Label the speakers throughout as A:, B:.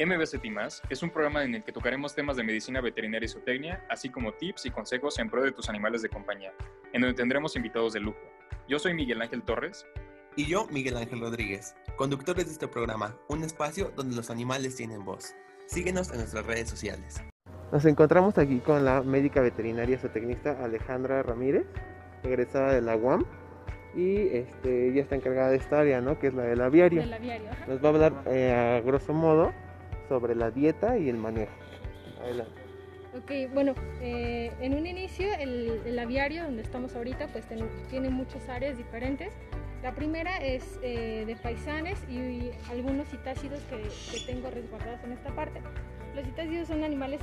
A: MBCT es un programa en el que tocaremos temas de medicina veterinaria y zootecnia, así como tips y consejos en pro de tus animales de compañía, en donde tendremos invitados de lujo. Yo soy Miguel Ángel Torres.
B: Y yo, Miguel Ángel Rodríguez, conductores de este programa, un espacio donde los animales tienen voz. Síguenos en nuestras redes sociales.
C: Nos encontramos aquí con la médica veterinaria zootecnista Alejandra Ramírez, egresada de la UAM, y este, ella está encargada de esta área, ¿no? Que es la del aviario.
D: Del aviario.
C: Nos va a hablar eh, a grosso modo sobre la dieta y el manejo. Adelante.
D: Ok, bueno, eh, en un inicio el, el aviario donde estamos ahorita pues tiene muchas áreas diferentes. La primera es eh, de paisanes y, algunos citácidos que, que tengo resguardados en esta parte. Los citácidos son animales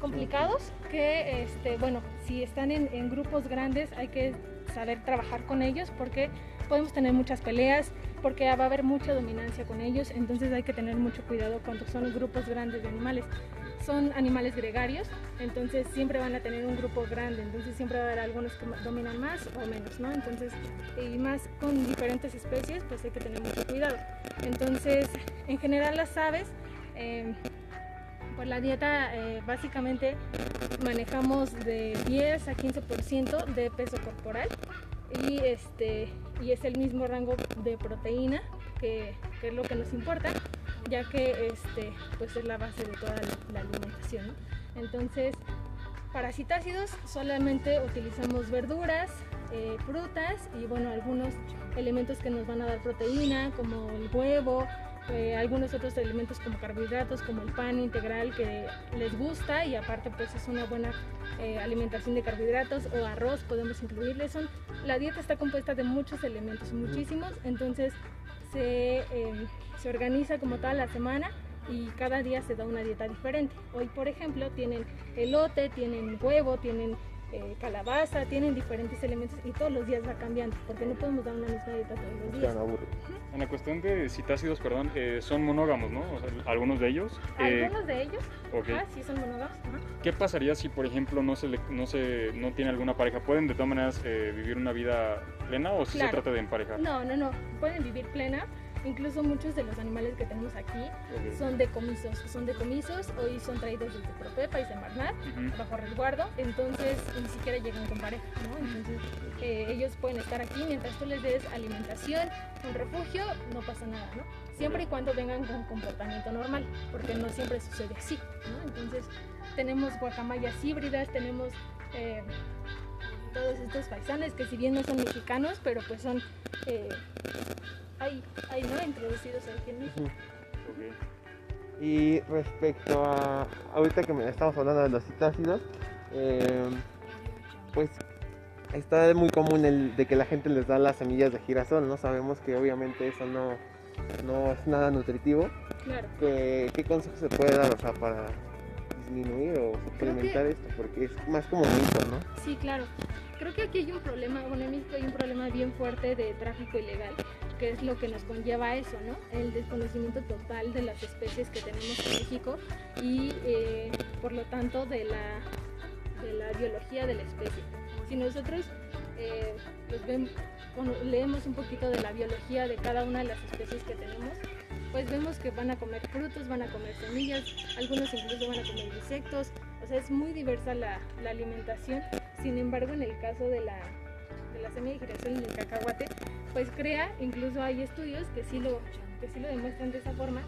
D: complicados que, este, bueno, si están en grupos grandes hay que saber trabajar con ellos porque podemos tener muchas peleas, porque va a haber mucha dominancia con ellos, entonces hay que tener mucho cuidado cuando son grupos grandes de animales. Son animales gregarios, entonces siempre van a tener un grupo grande, entonces siempre va a haber algunos que dominan más o menos, ¿no? Entonces, y más con diferentes especies, pues hay que tener mucho cuidado. Entonces, en general las aves, eh, pues la dieta eh, básicamente manejamos de 10 a 15% de peso corporal y este y es el mismo rango de proteína que, es lo que nos importa ya que este pues es la base de toda la, alimentación ¿no? entonces para citácidos solamente utilizamos verduras eh, frutas y bueno algunos elementos que nos van a dar proteína como el huevo eh, algunos otros elementos como carbohidratos como el pan integral que les gusta y aparte pues es una buena eh, alimentación de carbohidratos o arroz podemos incluirle. Son, la dieta está compuesta de muchos elementos, muchísimos, entonces se, eh, se organiza como toda la semana y cada día se da una dieta diferente. Hoy, por ejemplo, tienen elote, tienen huevo, tienen eh, calabaza, tienen diferentes elementos y todos los días va cambiando, porque no podemos dar una misma dieta todos los días.
A: En la cuestión de citácidos, perdón, eh, son monógamos, ¿no? O sea, algunos de ellos. Eh,
D: Algunos de ellos, ah, sí son monógamos, ajá.
A: ¿Qué pasaría si, por ejemplo, no se, le- no se no tiene alguna pareja? ¿Pueden de todas maneras eh, vivir una vida plena o si
D: Claro.
A: se trata de emparejar?
D: No, no, no, pueden vivir plena. Incluso muchos de los animales que tenemos aquí son decomisos, son decomisos, hoy son traídos desde Propepa y Semarnat
A: Ujú.
D: bajo resguardo, entonces ni siquiera llegan con pareja, ¿no? Entonces eh, ellos pueden estar aquí mientras tú les des alimentación, un refugio, no pasa nada, ¿no? Siempre y cuando vengan con comportamiento normal, porque no siempre sucede así, ¿no? Entonces tenemos guacamayas híbridas, tenemos eh, todos estos paisanes que si bien no son mexicanos, pero pues son, eh, hay, hay, ¿no? Introducidos aquí en México.
A: Ok.
C: Y respecto a ahorita que me- estamos hablando de los citácidos, eh, pues está muy común el de que la gente les da las semillas de girasol, ¿no? Sabemos que obviamente eso no, no es nada nutritivo.
D: Claro.
C: ¿Qué, qué consejo se puede dar, o sea, para disminuir o suplementar esto? Porque es más como mito, ¿no?
D: Sí, claro. Creo que aquí hay un problema, bueno, en México hay un problema bien fuerte de tráfico ilegal, que es lo que nos conlleva eso, ¿no? El desconocimiento total de las especies que tenemos en México y eh, por lo tanto de la, de la biología de la especie. Si nosotros eh, pues ven- bueno, leemos un poquito de la biología de cada una de las especies que tenemos, pues vemos que van a comer frutos, van a comer semillas, algunos incluso van a comer insectos, o sea, es muy diversa la, la alimentación. Sin embargo, en el caso de la, de la semilla de girasol y el cacahuate, pues crea, incluso hay estudios que sí lo, que sí lo demuestran de esa forma,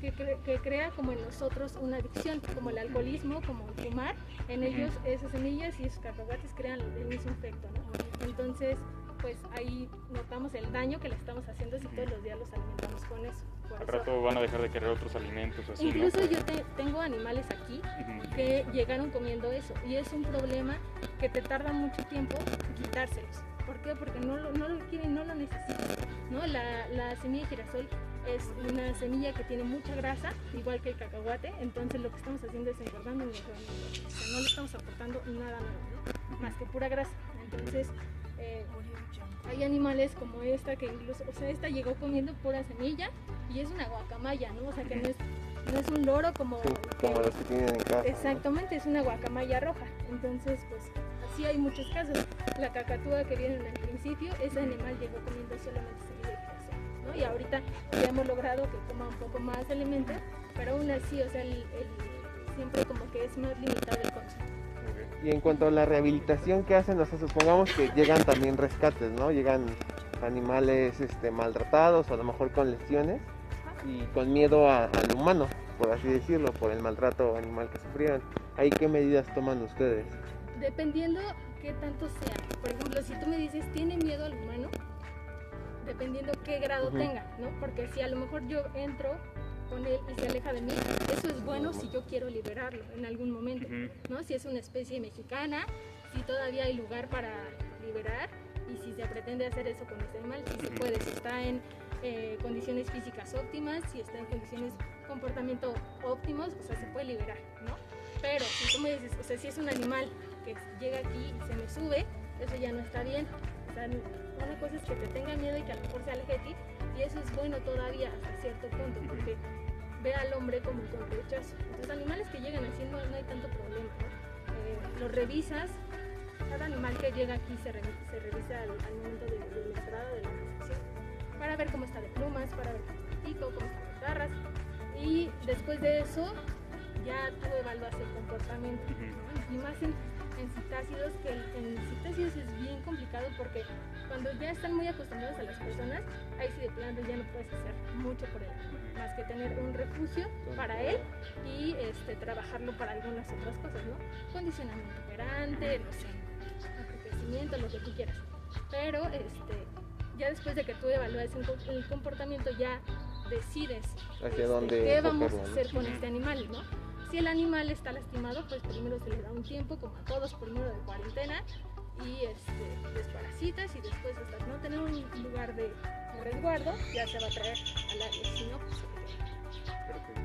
D: que, cre- que crea como en nosotros una adicción, como el alcoholismo, como el fumar, en ellos esas semillas y esos cacahuates crean el mismo efecto, ¿no? Entonces, pues ahí notamos el daño que le estamos haciendo si todos los días los alimentamos con eso. Por
A: Al
D: eso-
A: rato van a dejar de querer otros alimentos.
D: Incluso yo te- tengo animales aquí que llegaron comiendo eso y es un problema que te tarda mucho tiempo quitárselos. ¿Por qué? Porque no lo, no lo quieren, no lo necesitan. ¿no? La, la semilla de girasol es una semilla que tiene mucha grasa, igual que el cacahuate, entonces lo que estamos haciendo es engordando y engordando. O sea, no le estamos aportando nada nuevo, ¿no? más que pura grasa. Entonces, eh, hay animales como esta que incluso, o sea, esta llegó comiendo pura semilla y es una guacamaya, ¿no? O sea, que no es, no es un loro como...
C: Sí, como los que tienen en casa. ¿no?
D: Exactamente, es una guacamaya roja. Entonces, pues así hay muchos casos. La cacatúa que vieron al principio, ese animal llegó comiendo solamente semilla de girasol, ¿no? Y ahorita ya hemos logrado que coma un poco más alimentos pero aún así, o sea, el- siempre como que es más limitado el consumo.
C: Y en cuanto a la rehabilitación que hacen, o sea, supongamos que llegan también rescates, ¿no? Llegan animales este, maltratados a lo mejor con lesiones y con miedo a- al humano, por así decirlo, por el maltrato animal que sufrieron. ¿Ahí qué medidas toman ustedes?
D: Dependiendo qué tanto sea. Por ejemplo, si tú me dices, ¿tiene miedo al humano? Dependiendo qué grado tenga, ¿no? Porque si a lo mejor yo entro con él y se aleja de mí, eso es bueno si yo quiero liberarlo en algún momento. ¿no? Si es una especie mexicana, si todavía hay lugar para liberar y si se pretende hacer eso con este animal, si se puede, si está en eh, condiciones físicas óptimas, si está en condiciones comportamiento óptimos, o sea, se puede liberar, ¿no? Pero si tú me dices, o sea, si es un animal que llega aquí y se me sube, eso ya no está bien. O sea, una cosa es que te tenga miedo y que a lo mejor se aleje de ti, y eso es bueno todavía hasta cierto punto, porque ve al hombre como con rechazo. Entonces, animales que llegan así no, no hay tanto problema. Eh, los revisas, cada animal que llega aquí se, re- se revisa al, al momento de, de la entrada de la recepción, para ver cómo está de plumas, para ver cómo está el pico, cómo están las garras, y después de eso ya tú evalúas el comportamiento, ¿no? y más en, en citácidos, que en citácidos es bien complicado porque cuando ya están muy acostumbrados a las personas, ahí sí de plano ya no puedes hacer mucho por él, más que tener un refugio para él y este, trabajarlo para algunas otras cosas, ¿no? Condicionamiento operante, no sé, enriquecimiento, lo que tú quieras. Pero este, ya después de que tú evalúes el, co- el comportamiento, ya decides este,
C: dónde
D: qué vamos a hacer con este animal, ¿no? Si el animal está lastimado, pues primero se le da un tiempo, como a todos, primero de cuarentena y este, desparasitas y después hasta no tener un lugar de, resguardo, ya se va a traer al área, si no, pues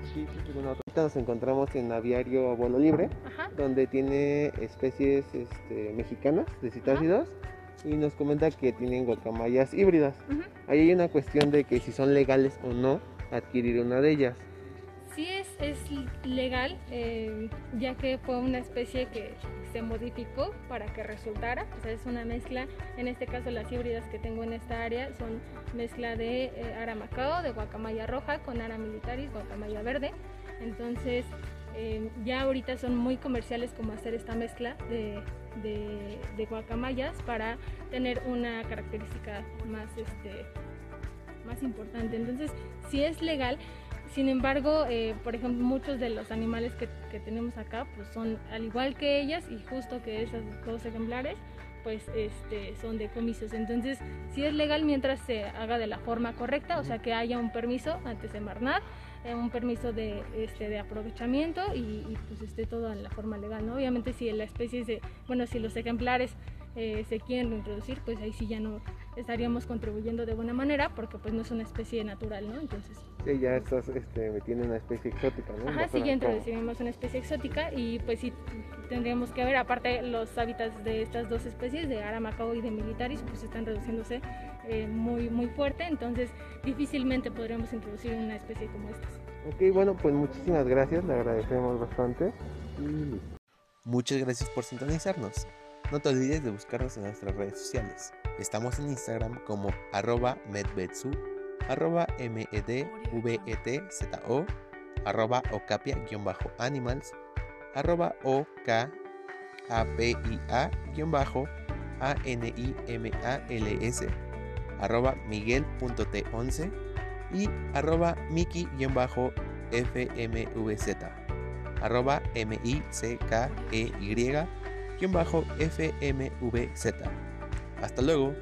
D: se.
C: Sí, bueno, ahorita nos encontramos en Aviario Vuelo Libre,
D: Ajá,
C: donde tiene especies este, mexicanas de citácidos y nos comenta que tienen guacamayas híbridas.
D: ujú.
C: Ahí hay una cuestión de que si son legales o no adquirir una de ellas.
D: Sí es, es legal, eh, ya que fue una especie que se modificó para que resultara, o sea, es una mezcla, en este caso las híbridas que tengo en esta área son mezcla de eh, ara macao, de guacamaya roja con ara militaris, guacamaya verde, entonces eh, ya ahorita son muy comerciales como hacer esta mezcla de, de, de guacamayas para tener una característica más, este, más importante, entonces si es legal, sin embargo, eh, por ejemplo, muchos de los animales que, que tenemos acá, pues son al igual que ellas y justo que esas dos ejemplares, pues este, son decomisos. Entonces, sí es legal mientras se haga de la forma correcta, o sea, que haya un permiso antes de Marnat, eh, un permiso de, este, de aprovechamiento y, pues esté todo en la forma legal, ¿no? Obviamente si la especie, se, bueno, si los ejemplares eh, se quieren reintroducir, pues ahí sí ya no estaríamos contribuyendo de buena manera porque pues no es una especie natural, ¿no? Entonces...
C: Sí, ya estás este, metiendo una especie exótica, ¿no?
D: Ajá,
C: No
D: sí, ya
C: fuera
D: introduciremos una especie exótica y pues sí tendríamos que ver, aparte los hábitats de estas dos especies, de Aramacao y de Militaris, pues están reduciéndose eh, muy, muy fuerte, entonces difícilmente podríamos introducir una especie como estas.
C: Ok, bueno, pues muchísimas gracias, le agradecemos bastante.
B: Muchas gracias por sintonizarnos. No te olvides de buscarnos en nuestras redes sociales. Estamos en Instagram como arroba medvetsu, arroba medvetzo, arroba ocapia-animals, arroba okapia-animals, arroba miguel.t11 y arroba miki-fmvz arroba M-I-C-K-E-Y guion bajo FMVZ. Hasta luego.